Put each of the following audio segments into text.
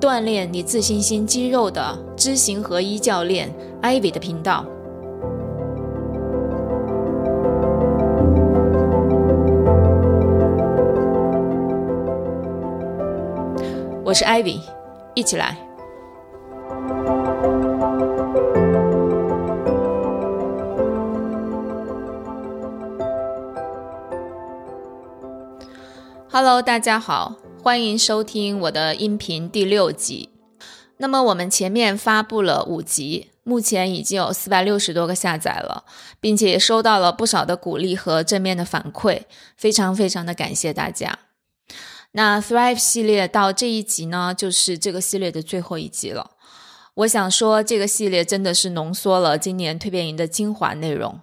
锻炼你自信心肌肉的知行合一教练 Ivy 的频道，我是 Ivy，一起来。Hello，大家好。欢迎收听我的音频第六集。那么我们前面发布了五集，目前已经有四百六十多个下载了，并且也收到了不少的鼓励和正面的反馈，非常非常的感谢大家。那 Thrive 系列到这一集呢，就是这个系列的最后一集了。我想说，这个系列真的是浓缩了今年蜕变营的精华内容。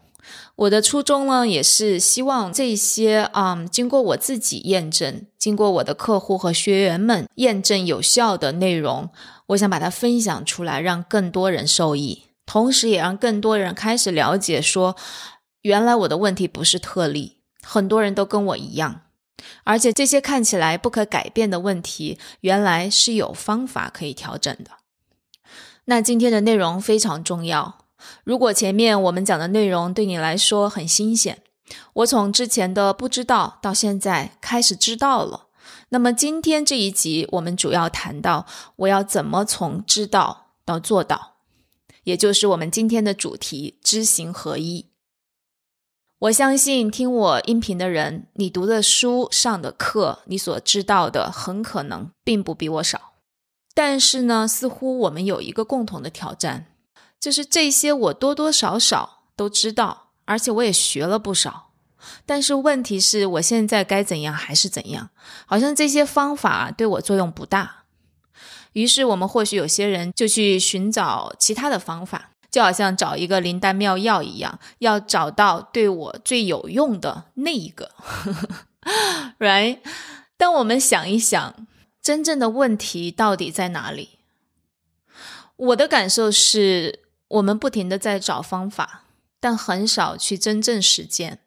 我的初衷呢，也是希望这些啊，经过我自己验证，经过我的客户和学员们验证有效的内容，我想把它分享出来，让更多人受益，同时也让更多人开始了解，说原来我的问题不是特例，很多人都跟我一样，而且这些看起来不可改变的问题，原来是有方法可以调整的。那今天的内容非常重要。如果前面我们讲的内容对你来说很新鲜，我从之前的不知道到现在开始知道了，那么今天这一集我们主要谈到我要怎么从知道到做到，也就是我们今天的主题知行合一。我相信听我音频的人，你读的书、上的课，你所知道的很可能并不比我少，但是呢，似乎我们有一个共同的挑战。就是这些，我多多少少都知道，而且我也学了不少。但是问题是我现在该怎样还是怎样？好像这些方法对我作用不大。于是我们或许有些人就去寻找其他的方法，就好像找一个灵丹妙药一样，要找到对我最有用的那一个。Right？但我们想一想，真正的问题到底在哪里？我的感受是。我们不停的在找方法，但很少去真正实践。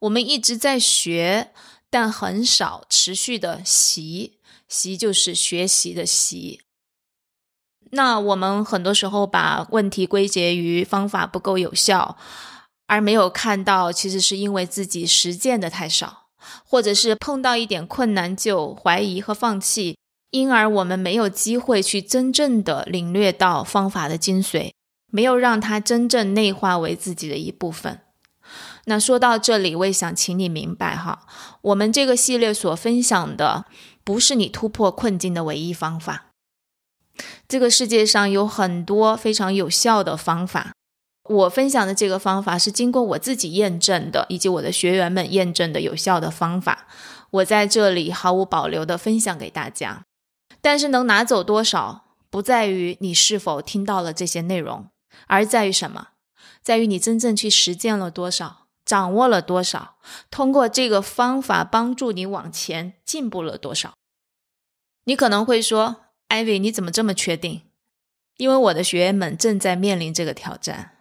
我们一直在学，但很少持续的习。习就是学习的习。那我们很多时候把问题归结于方法不够有效，而没有看到其实是因为自己实践的太少，或者是碰到一点困难就怀疑和放弃，因而我们没有机会去真正的领略到方法的精髓。没有让它真正内化为自己的一部分。那说到这里，我也想请你明白哈，我们这个系列所分享的不是你突破困境的唯一方法。这个世界上有很多非常有效的方法，我分享的这个方法是经过我自己验证的，以及我的学员们验证的有效的方法。我在这里毫无保留的分享给大家。但是能拿走多少，不在于你是否听到了这些内容。而在于什么？在于你真正去实践了多少，掌握了多少，通过这个方法帮助你往前进步了多少。你可能会说：“艾薇，你怎么这么确定？”因为我的学员们正在面临这个挑战，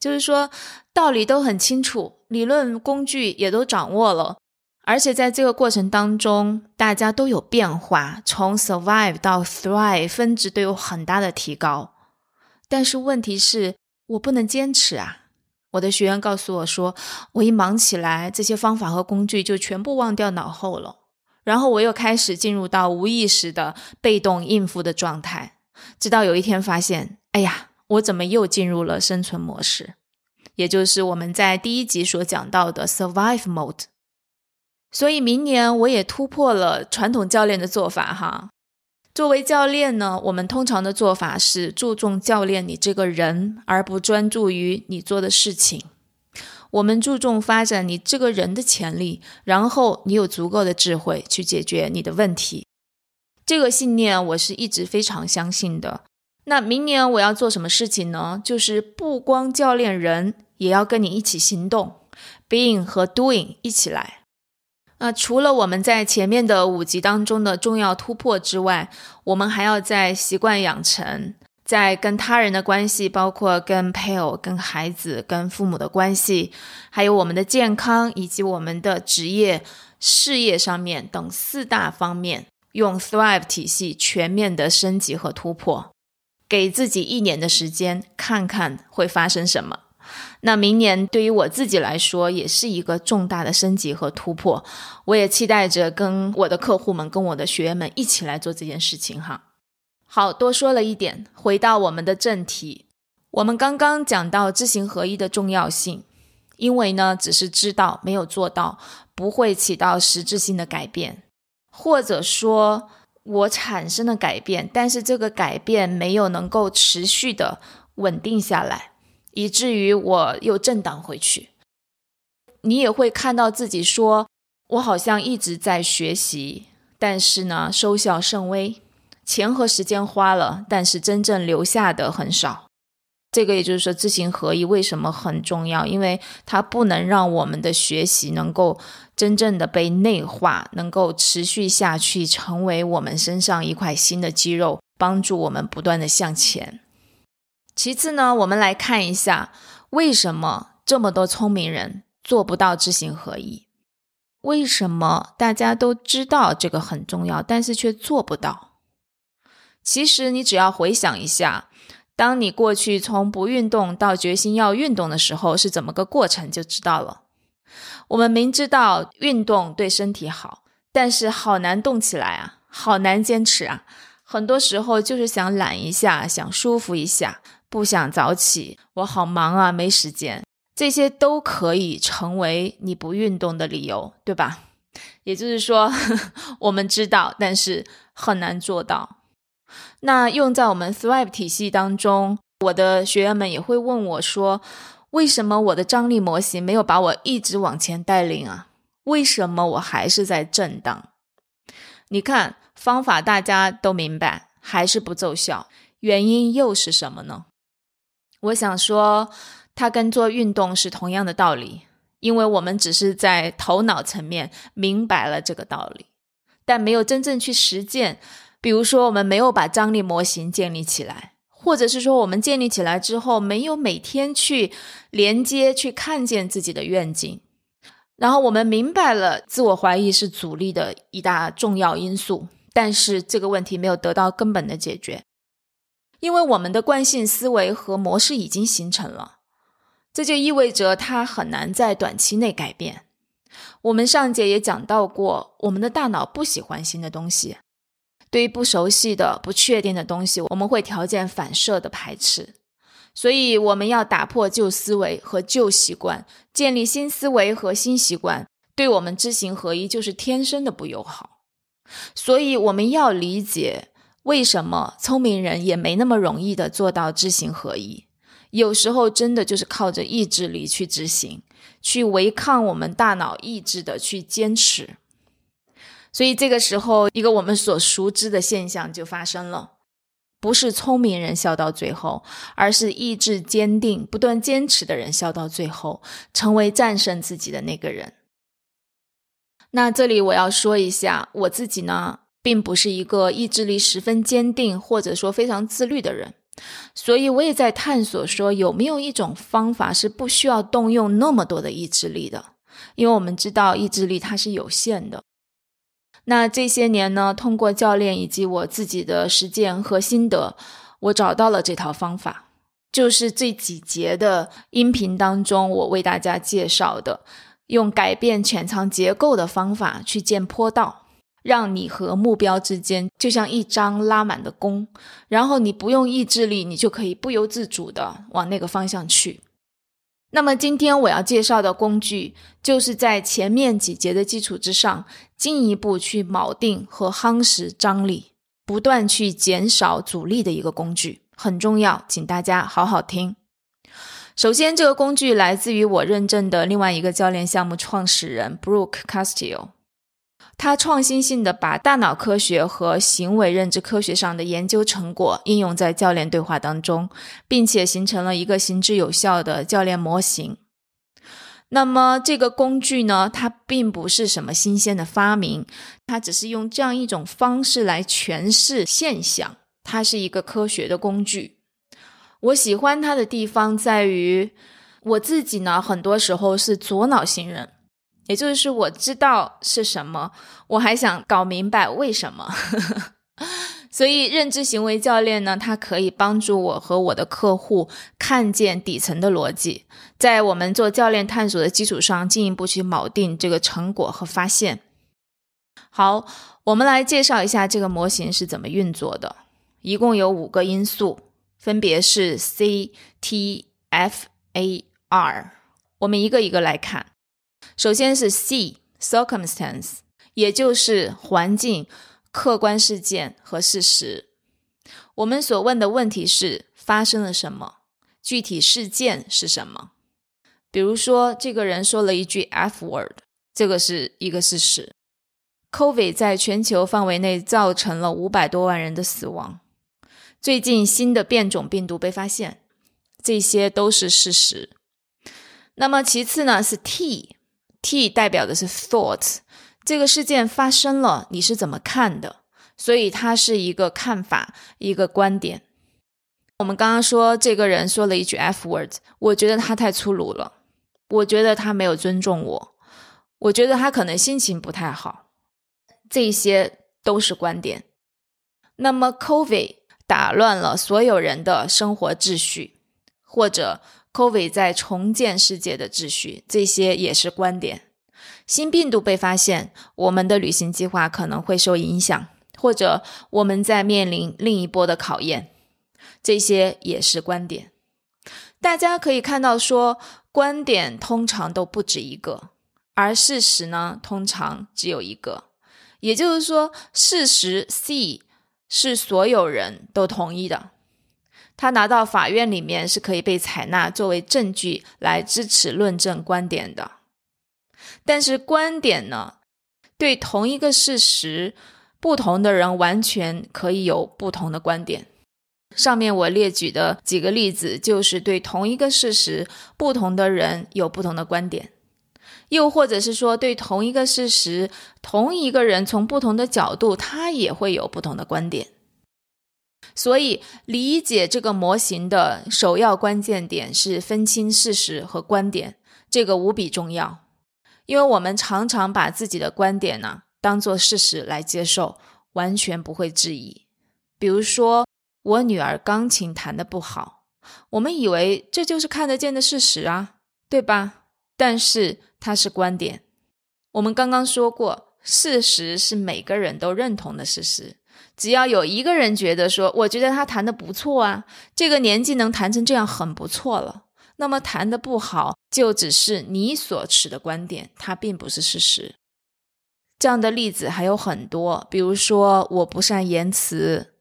就是说道理都很清楚，理论工具也都掌握了，而且在这个过程当中，大家都有变化，从 survive 到 thrive，分值都有很大的提高。但是问题是我不能坚持啊！我的学员告诉我说，我一忙起来，这些方法和工具就全部忘掉脑后了，然后我又开始进入到无意识的被动应付的状态，直到有一天发现，哎呀，我怎么又进入了生存模式？也就是我们在第一集所讲到的 survive mode。所以明年我也突破了传统教练的做法，哈。作为教练呢，我们通常的做法是注重教练你这个人，而不专注于你做的事情。我们注重发展你这个人的潜力，然后你有足够的智慧去解决你的问题。这个信念我是一直非常相信的。那明年我要做什么事情呢？就是不光教练人，也要跟你一起行动，being 和 doing 一起来。那除了我们在前面的五集当中的重要突破之外，我们还要在习惯养成，在跟他人的关系，包括跟配偶、跟孩子、跟父母的关系，还有我们的健康以及我们的职业、事业上面等四大方面，用 Thrive 体系全面的升级和突破，给自己一年的时间，看看会发生什么。那明年对于我自己来说，也是一个重大的升级和突破。我也期待着跟我的客户们、跟我的学员们一起来做这件事情哈。好多说了一点，回到我们的正题。我们刚刚讲到知行合一的重要性，因为呢，只是知道没有做到，不会起到实质性的改变，或者说，我产生了改变，但是这个改变没有能够持续的稳定下来。以至于我又震荡回去，你也会看到自己说：“我好像一直在学习，但是呢，收效甚微，钱和时间花了，但是真正留下的很少。”这个也就是说，知行合一为什么很重要？因为它不能让我们的学习能够真正的被内化，能够持续下去，成为我们身上一块新的肌肉，帮助我们不断的向前。其次呢，我们来看一下为什么这么多聪明人做不到知行合一？为什么大家都知道这个很重要，但是却做不到？其实你只要回想一下，当你过去从不运动到决心要运动的时候是怎么个过程，就知道了。我们明知道运动对身体好，但是好难动起来啊，好难坚持啊，很多时候就是想懒一下，想舒服一下。不想早起，我好忙啊，没时间，这些都可以成为你不运动的理由，对吧？也就是说，我们知道，但是很难做到。那用在我们 Thrive 体系当中，我的学员们也会问我说：“为什么我的张力模型没有把我一直往前带领啊？为什么我还是在震荡？”你看，方法大家都明白，还是不奏效，原因又是什么呢？我想说，它跟做运动是同样的道理，因为我们只是在头脑层面明白了这个道理，但没有真正去实践。比如说，我们没有把张力模型建立起来，或者是说，我们建立起来之后，没有每天去连接、去看见自己的愿景。然后我们明白了，自我怀疑是阻力的一大重要因素，但是这个问题没有得到根本的解决。因为我们的惯性思维和模式已经形成了，这就意味着它很难在短期内改变。我们上节也讲到过，我们的大脑不喜欢新的东西，对于不熟悉的、不确定的东西，我们会条件反射的排斥。所以，我们要打破旧思维和旧习惯，建立新思维和新习惯，对我们知行合一就是天生的不友好。所以，我们要理解。为什么聪明人也没那么容易的做到知行合一？有时候真的就是靠着意志力去执行，去违抗我们大脑意志的去坚持。所以这个时候，一个我们所熟知的现象就发生了：不是聪明人笑到最后，而是意志坚定、不断坚持的人笑到最后，成为战胜自己的那个人。那这里我要说一下我自己呢。并不是一个意志力十分坚定，或者说非常自律的人，所以我也在探索说有没有一种方法是不需要动用那么多的意志力的，因为我们知道意志力它是有限的。那这些年呢，通过教练以及我自己的实践和心得，我找到了这套方法，就是这几节的音频当中我为大家介绍的，用改变潜藏结构的方法去建坡道。让你和目标之间就像一张拉满的弓，然后你不用意志力，你就可以不由自主的往那个方向去。那么今天我要介绍的工具，就是在前面几节的基础之上，进一步去铆定和夯实张力，不断去减少阻力的一个工具，很重要，请大家好好听。首先，这个工具来自于我认证的另外一个教练项目创始人 Brooke Castillo。他创新性的把大脑科学和行为认知科学上的研究成果应用在教练对话当中，并且形成了一个行之有效的教练模型。那么这个工具呢，它并不是什么新鲜的发明，它只是用这样一种方式来诠释现象。它是一个科学的工具。我喜欢它的地方在于，我自己呢，很多时候是左脑型人。也就是我知道是什么，我还想搞明白为什么。所以认知行为教练呢，它可以帮助我和我的客户看见底层的逻辑，在我们做教练探索的基础上，进一步去锚定这个成果和发现。好，我们来介绍一下这个模型是怎么运作的。一共有五个因素，分别是 C、T、F、A、R。我们一个一个来看。首先是 C，circumstance，也就是环境、客观事件和事实。我们所问的问题是发生了什么，具体事件是什么。比如说，这个人说了一句 F word，这个是一个事实。Covid 在全球范围内造成了五百多万人的死亡。最近新的变种病毒被发现，这些都是事实。那么其次呢是 T。T 代表的是 thought，这个事件发生了，你是怎么看的？所以它是一个看法，一个观点。我们刚刚说这个人说了一句 F word，我觉得他太粗鲁了，我觉得他没有尊重我，我觉得他可能心情不太好，这些都是观点。那么 Covid 打乱了所有人的生活秩序，或者。Covid 在重建世界的秩序，这些也是观点。新病毒被发现，我们的旅行计划可能会受影响，或者我们在面临另一波的考验，这些也是观点。大家可以看到，说观点通常都不止一个，而事实呢，通常只有一个。也就是说，事实 C 是所有人都同意的。他拿到法院里面是可以被采纳作为证据来支持论证观点的，但是观点呢，对同一个事实，不同的人完全可以有不同的观点。上面我列举的几个例子，就是对同一个事实，不同的人有不同的观点，又或者是说，对同一个事实，同一个人从不同的角度，他也会有不同的观点。所以，理解这个模型的首要关键点是分清事实和观点，这个无比重要。因为我们常常把自己的观点呢当做事实来接受，完全不会质疑。比如说，我女儿钢琴弹得不好，我们以为这就是看得见的事实啊，对吧？但是它是观点。我们刚刚说过，事实是每个人都认同的事实。只要有一个人觉得说，我觉得他弹的不错啊，这个年纪能弹成这样很不错了。那么弹的不好，就只是你所持的观点，它并不是事实。这样的例子还有很多，比如说我不善言辞，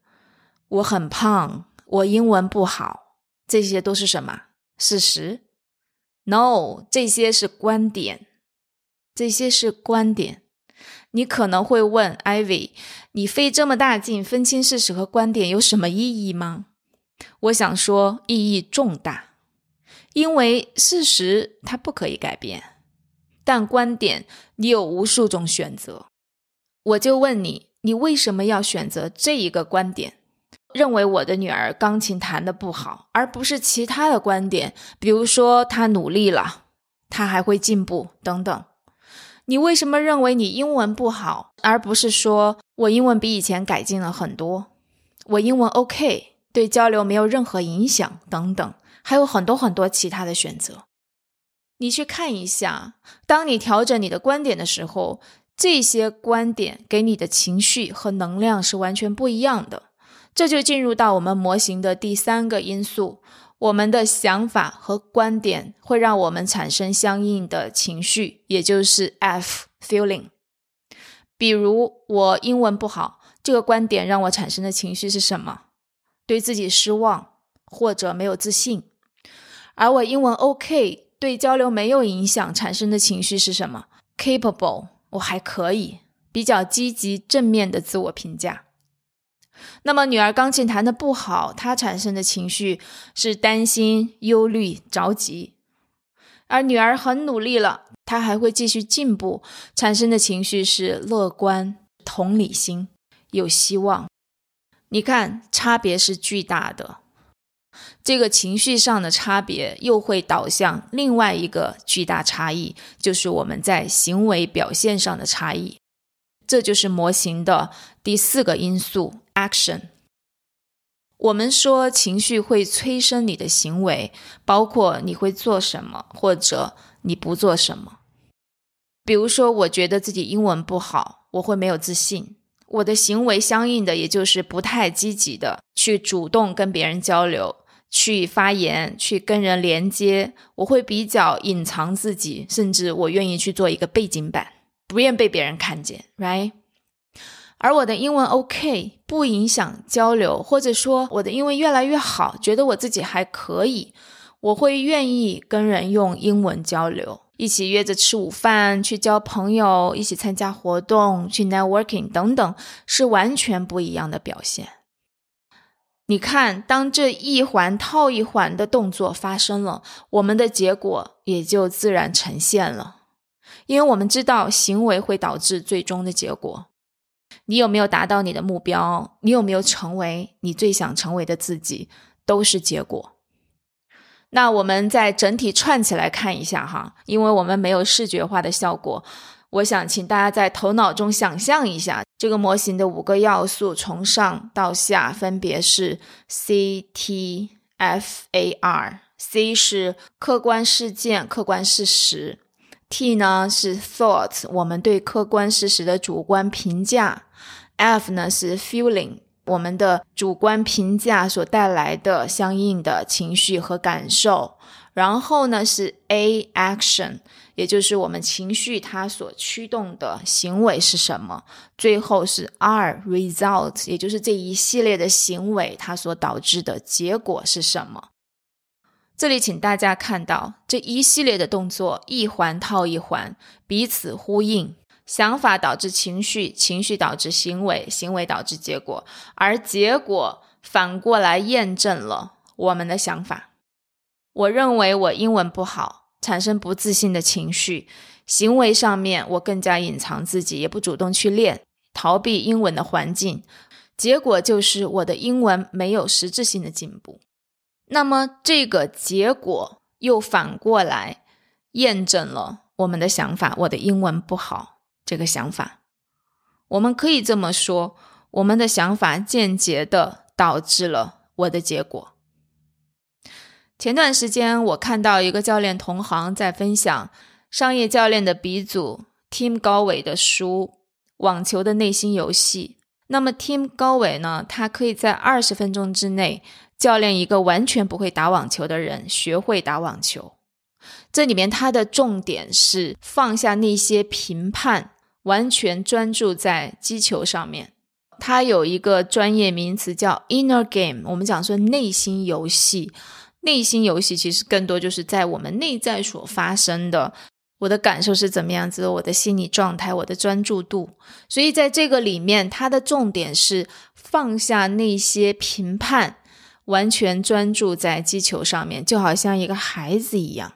我很胖，我英文不好，这些都是什么事实？No，这些是观点，这些是观点。你可能会问，Ivy，你费这么大劲分清事实和观点有什么意义吗？我想说，意义重大，因为事实它不可以改变，但观点你有无数种选择。我就问你，你为什么要选择这一个观点，认为我的女儿钢琴弹得不好，而不是其他的观点，比如说她努力了，她还会进步等等。你为什么认为你英文不好，而不是说我英文比以前改进了很多，我英文 OK，对交流没有任何影响等等，还有很多很多其他的选择。你去看一下，当你调整你的观点的时候，这些观点给你的情绪和能量是完全不一样的。这就进入到我们模型的第三个因素。我们的想法和观点会让我们产生相应的情绪，也就是 F feeling。比如我英文不好，这个观点让我产生的情绪是什么？对自己失望或者没有自信。而我英文 OK，对交流没有影响，产生的情绪是什么？Capable，我还可以，比较积极正面的自我评价。那么女儿钢琴弹的不好，她产生的情绪是担心、忧虑、着急；而女儿很努力了，她还会继续进步，产生的情绪是乐观、同理心、有希望。你看，差别是巨大的。这个情绪上的差别又会导向另外一个巨大差异，就是我们在行为表现上的差异。这就是模型的第四个因素：action。我们说情绪会催生你的行为，包括你会做什么或者你不做什么。比如说，我觉得自己英文不好，我会没有自信。我的行为相应的，也就是不太积极的去主动跟别人交流、去发言、去跟人连接。我会比较隐藏自己，甚至我愿意去做一个背景板，不愿被别人看见，right？而我的英文 OK，不影响交流，或者说我的英文越来越好，觉得我自己还可以，我会愿意跟人用英文交流。一起约着吃午饭，去交朋友，一起参加活动，去 networking 等等，是完全不一样的表现。你看，当这一环套一环的动作发生了，我们的结果也就自然呈现了。因为我们知道，行为会导致最终的结果。你有没有达到你的目标？你有没有成为你最想成为的自己？都是结果。那我们再整体串起来看一下哈，因为我们没有视觉化的效果，我想请大家在头脑中想象一下这个模型的五个要素，从上到下分别是 C T F A R。C 是客观事件、客观事实；T 呢是 Thought，我们对客观事实的主观评价；F 呢是 Feeling。我们的主观评价所带来的相应的情绪和感受，然后呢是 A action，也就是我们情绪它所驱动的行为是什么，最后是 R result，也就是这一系列的行为它所导致的结果是什么。这里请大家看到这一系列的动作一环套一环，彼此呼应。想法导致情绪，情绪导致行为，行为导致结果，而结果反过来验证了我们的想法。我认为我英文不好，产生不自信的情绪，行为上面我更加隐藏自己，也不主动去练，逃避英文的环境，结果就是我的英文没有实质性的进步。那么这个结果又反过来验证了我们的想法，我的英文不好。这个想法，我们可以这么说：我们的想法间接的导致了我的结果。前段时间，我看到一个教练同行在分享商业教练的鼻祖 Tim 高伟的书《网球的内心游戏》。那么，Tim 高伟呢，他可以在二十分钟之内教练一个完全不会打网球的人学会打网球。这里面它的重点是放下那些评判。完全专注在击球上面，它有一个专业名词叫 inner game。我们讲说内心游戏，内心游戏其实更多就是在我们内在所发生的。我的感受是怎么样子？我的心理状态，我的专注度。所以在这个里面，它的重点是放下那些评判，完全专注在击球上面，就好像一个孩子一样。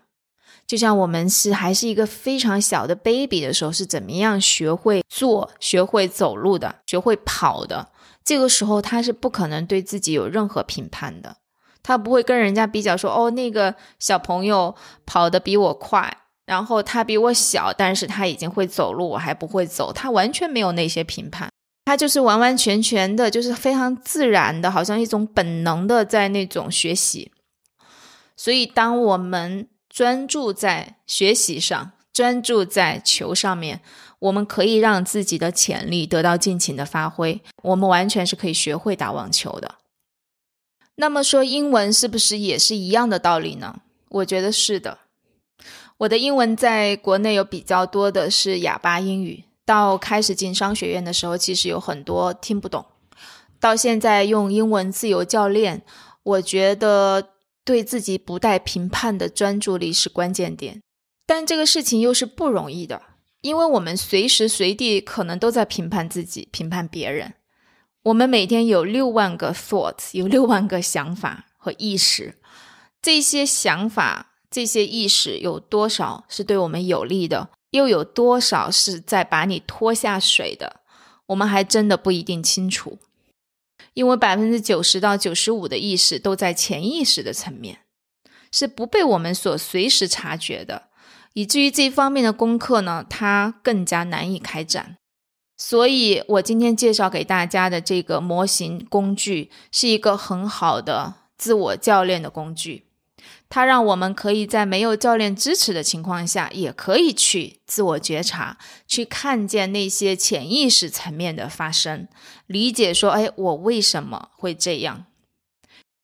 就像我们是还是一个非常小的 baby 的时候，是怎么样学会坐、学会走路的、学会跑的？这个时候他是不可能对自己有任何评判的，他不会跟人家比较说：“哦，那个小朋友跑得比我快，然后他比我小，但是他已经会走路，我还不会走。”他完全没有那些评判，他就是完完全全的，就是非常自然的，好像一种本能的在那种学习。所以，当我们专注在学习上，专注在球上面，我们可以让自己的潜力得到尽情的发挥。我们完全是可以学会打网球的。那么说英文是不是也是一样的道理呢？我觉得是的。我的英文在国内有比较多的是哑巴英语，到开始进商学院的时候，其实有很多听不懂。到现在用英文自由教练，我觉得。对自己不带评判的专注力是关键点，但这个事情又是不容易的，因为我们随时随地可能都在评判自己、评判别人。我们每天有六万个 thought，有六万个想法和意识。这些想法、这些意识有多少是对我们有利的，又有多少是在把你拖下水的？我们还真的不一定清楚。因为百分之九十到九十五的意识都在潜意识的层面，是不被我们所随时察觉的，以至于这方面的功课呢，它更加难以开展。所以，我今天介绍给大家的这个模型工具，是一个很好的自我教练的工具。它让我们可以在没有教练支持的情况下，也可以去自我觉察，去看见那些潜意识层面的发生，理解说：“哎，我为什么会这样？”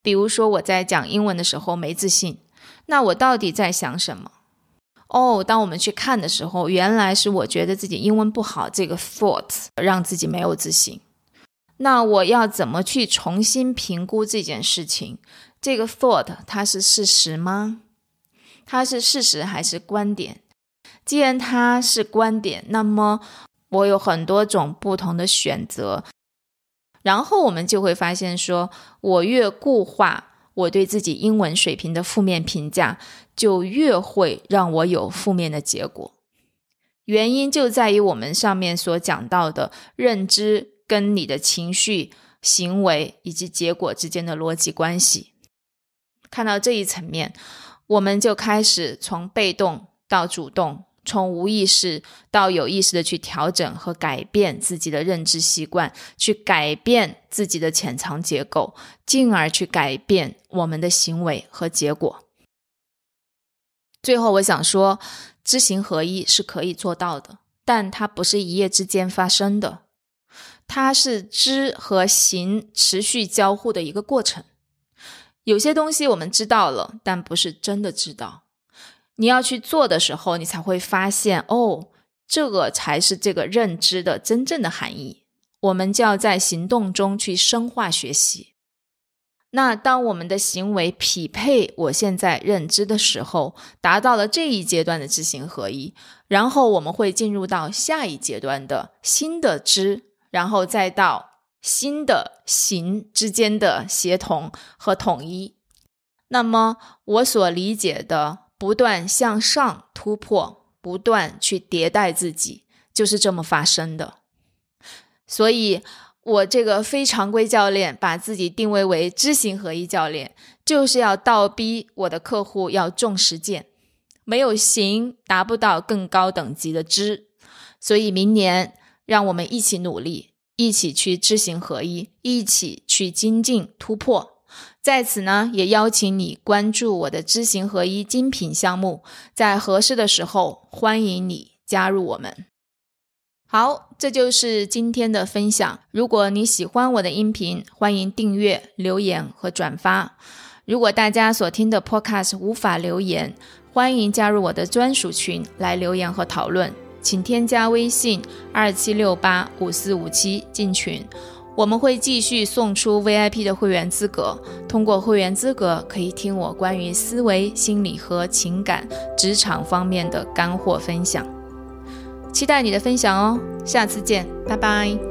比如说我在讲英文的时候没自信，那我到底在想什么？哦，当我们去看的时候，原来是我觉得自己英文不好，这个 thought 让自己没有自信。那我要怎么去重新评估这件事情？这个 thought 它是事实吗？它是事实还是观点？既然它是观点，那么我有很多种不同的选择。然后我们就会发现，说我越固化我对自己英文水平的负面评价，就越会让我有负面的结果。原因就在于我们上面所讲到的认知跟你的情绪、行为以及结果之间的逻辑关系。看到这一层面，我们就开始从被动到主动，从无意识到有意识的去调整和改变自己的认知习惯，去改变自己的潜藏结构，进而去改变我们的行为和结果。最后，我想说，知行合一是可以做到的，但它不是一夜之间发生的，它是知和行持续交互的一个过程。有些东西我们知道了，但不是真的知道。你要去做的时候，你才会发现，哦，这个才是这个认知的真正的含义。我们就要在行动中去深化学习。那当我们的行为匹配我现在认知的时候，达到了这一阶段的知行合一，然后我们会进入到下一阶段的新的知，然后再到。新的形之间的协同和统一，那么我所理解的不断向上突破，不断去迭代自己，就是这么发生的。所以，我这个非常规教练把自己定位为知行合一教练，就是要倒逼我的客户要重实践，没有行达不到更高等级的知。所以，明年让我们一起努力。一起去知行合一，一起去精进突破。在此呢，也邀请你关注我的知行合一精品项目，在合适的时候，欢迎你加入我们。好，这就是今天的分享。如果你喜欢我的音频，欢迎订阅、留言和转发。如果大家所听的 Podcast 无法留言，欢迎加入我的专属群来留言和讨论。请添加微信二七六八五四五七进群，我们会继续送出 VIP 的会员资格。通过会员资格，可以听我关于思维、心理和情感、职场方面的干货分享。期待你的分享哦，下次见，拜拜。